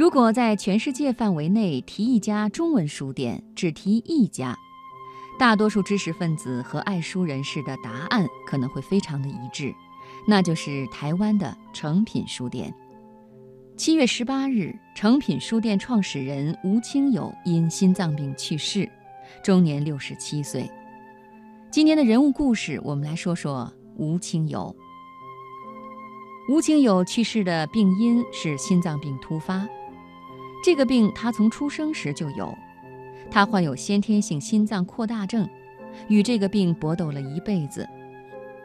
如果在全世界范围内提一家中文书店，只提一家，大多数知识分子和爱书人士的答案可能会非常的一致，那就是台湾的诚品书店。七月十八日，诚品书店创始人吴清友因心脏病去世，终年六十七岁。今天的人物故事，我们来说说吴清友。吴清友去世的病因是心脏病突发，这个病他从出生时就有，他患有先天性心脏扩大症，与这个病搏斗了一辈子。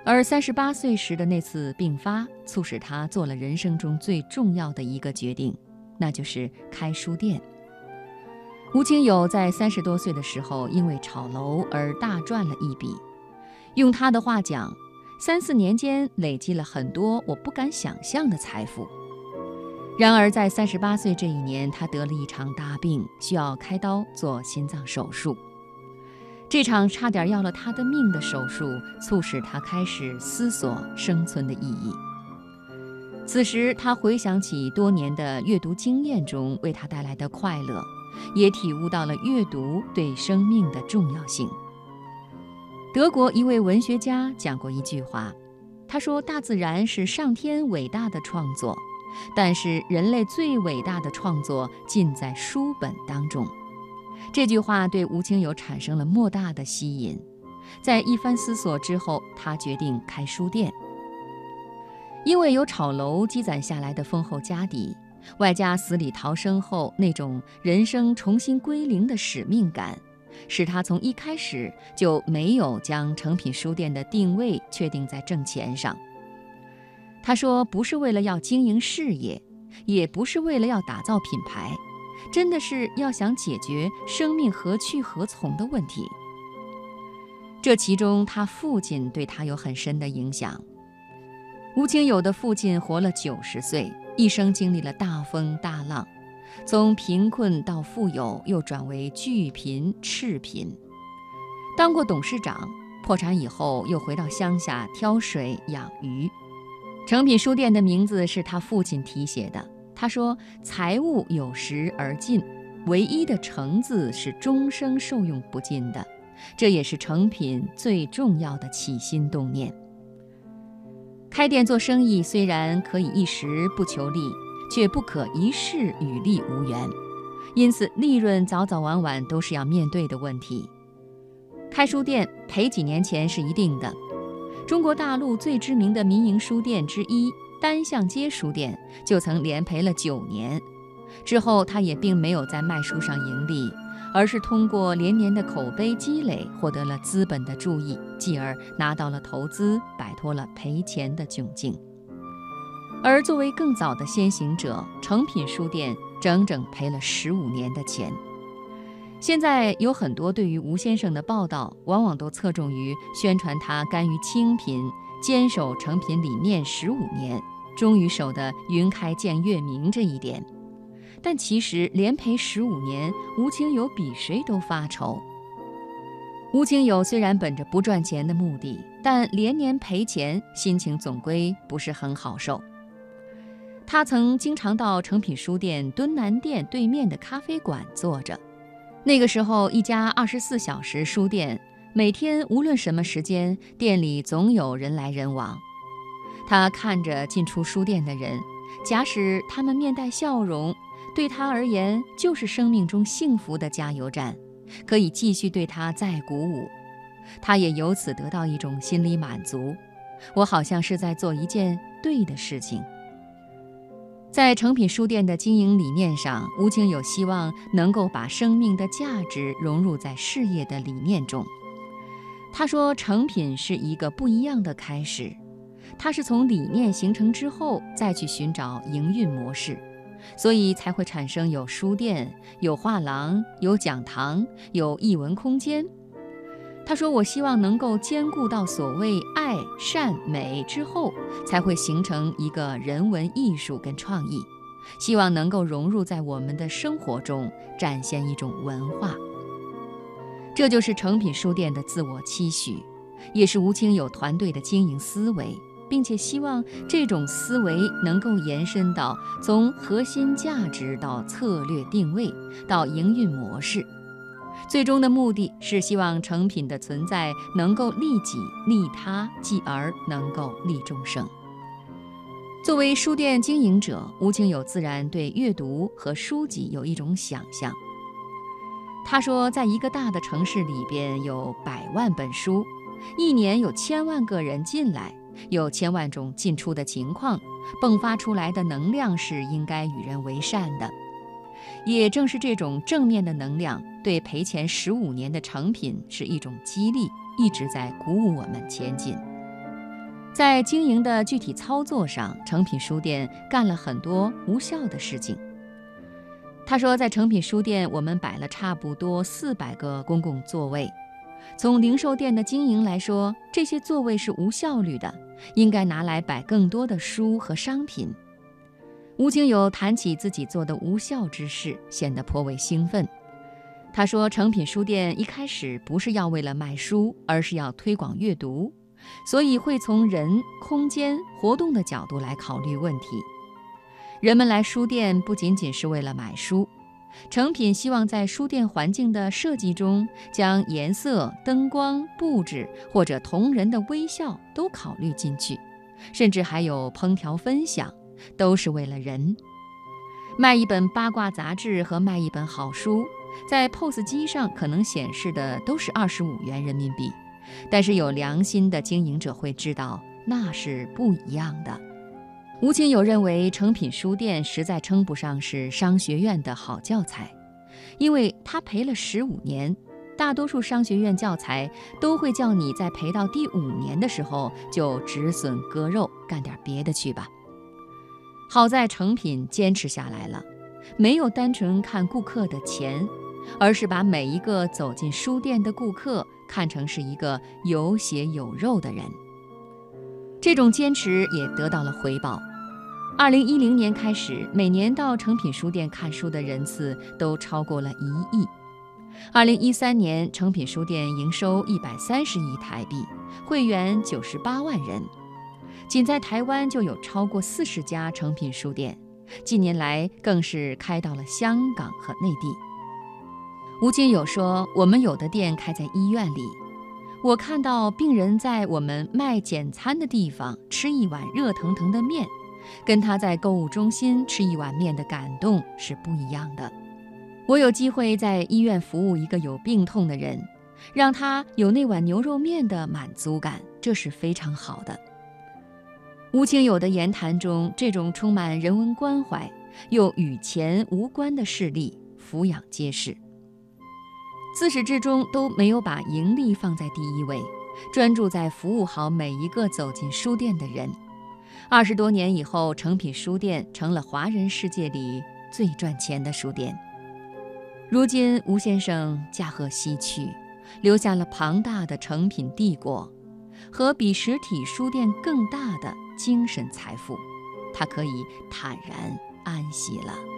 而三十八岁时的那次病发，促使他做了人生中最重要的一个决定，那就是开书店。吴清友在三十多岁的时候，因为炒楼而大赚了一笔。用他的话讲，三四年间累积了很多我不敢想象的财富。然而，在三十八岁这一年，他得了一场大病，需要开刀做心脏手术。这场差点要了他的命的手术，促使他开始思索生存的意义。此时，他回想起多年的阅读经验中为他带来的快乐，也体悟到了阅读对生命的重要性。德国一位文学家讲过一句话，他说：“大自然是上天伟大的创作，但是人类最伟大的创作尽在书本当中。”这句话对吴清友产生了莫大的吸引，在一番思索之后，他决定开书店。因为有炒楼积攒下来的丰厚家底，外加死里逃生后那种人生重新归零的使命感，使他从一开始就没有将诚品书店的定位确定在挣钱上。他说：“不是为了要经营事业，也不是为了要打造品牌。”真的是要想解决生命何去何从的问题。这其中，他父亲对他有很深的影响。吴清友的父亲活了九十岁，一生经历了大风大浪，从贫困到富有，又转为巨贫赤贫，当过董事长，破产以后又回到乡下挑水养鱼。诚品书店的名字是他父亲题写的。他说：“财物有时而尽，唯一的诚字是终生受用不尽的，这也是成品最重要的起心动念。开店做生意虽然可以一时不求利，却不可一世与利无缘，因此利润早早晚晚都是要面对的问题。开书店赔几年钱是一定的，中国大陆最知名的民营书店之一。”单向街书店就曾连赔了九年，之后他也并没有在卖书上盈利，而是通过连年的口碑积累，获得了资本的注意，继而拿到了投资，摆脱了赔钱的窘境。而作为更早的先行者，诚品书店整整赔了十五年的钱。现在有很多对于吴先生的报道，往往都侧重于宣传他甘于清贫，坚守诚品理念十五年。终于守得云开见月明这一点，但其实连赔十五年，吴清友比谁都发愁。吴清友虽然本着不赚钱的目的，但连年赔钱，心情总归不是很好受。他曾经常到诚品书店敦南店对面的咖啡馆坐着，那个时候一家二十四小时书店，每天无论什么时间，店里总有人来人往。他看着进出书店的人，假使他们面带笑容，对他而言就是生命中幸福的加油站，可以继续对他再鼓舞。他也由此得到一种心理满足。我好像是在做一件对的事情。在诚品书店的经营理念上，吴清友希望能够把生命的价值融入在事业的理念中。他说：“成品是一个不一样的开始。”它是从理念形成之后再去寻找营运模式，所以才会产生有书店、有画廊、有讲堂、有艺文空间。他说：“我希望能够兼顾到所谓爱、善、美之后，才会形成一个人文艺术跟创意，希望能够融入在我们的生活中，展现一种文化。这就是诚品书店的自我期许，也是吴清友团队的经营思维。”并且希望这种思维能够延伸到从核心价值到策略定位到营运模式。最终的目的是希望成品的存在能够利己利他，继而能够利众生。作为书店经营者，吴清友自然对阅读和书籍有一种想象。他说，在一个大的城市里边有百万本书，一年有千万个人进来，有千万种进出的情况，迸发出来的能量是应该与人为善的。也正是这种正面的能量，对赔钱十五年的成品是一种激励，一直在鼓舞我们前进。在经营的具体操作上，成品书店干了很多无效的事情。他说，在成品书店，我们摆了差不多四百个公共座位。从零售店的经营来说，这些座位是无效率的，应该拿来摆更多的书和商品。吴清友谈起自己做的无效之事，显得颇为兴奋。他说：“诚品书店一开始不是要为了卖书，而是要推广阅读，所以会从人、空间、活动的角度来考虑问题。人们来书店不仅仅是为了买书，诚品希望在书店环境的设计中，将颜色、灯光、布置或者同仁的微笑都考虑进去，甚至还有烹调分享。”都是为了人。卖一本八卦杂志和卖一本好书，在 POS 机上可能显示的都是二十五元人民币，但是有良心的经营者会知道那是不一样的。吴清友认为，成品书店实在称不上是商学院的好教材，因为他赔了十五年。大多数商学院教材都会叫你在赔到第五年的时候就止损割肉，干点别的去吧。好在成品坚持下来了，没有单纯看顾客的钱，而是把每一个走进书店的顾客看成是一个有血有肉的人。这种坚持也得到了回报。二零一零年开始，每年到成品书店看书的人次都超过了一亿。二零一三年，成品书店营收一百三十亿台币，会员九十八万人。仅在台湾就有超过四十家成品书店，近年来更是开到了香港和内地。吴金友说：“我们有的店开在医院里，我看到病人在我们卖简餐的地方吃一碗热腾腾的面，跟他在购物中心吃一碗面的感动是不一样的。我有机会在医院服务一个有病痛的人，让他有那碗牛肉面的满足感，这是非常好的。”吴清友的言谈中，这种充满人文关怀又与钱无关的事例俯仰皆是。自始至终都没有把盈利放在第一位，专注在服务好每一个走进书店的人。二十多年以后，诚品书店成了华人世界里最赚钱的书店。如今，吴先生驾鹤西去，留下了庞大的诚品帝国。和比实体书店更大的精神财富，他可以坦然安息了。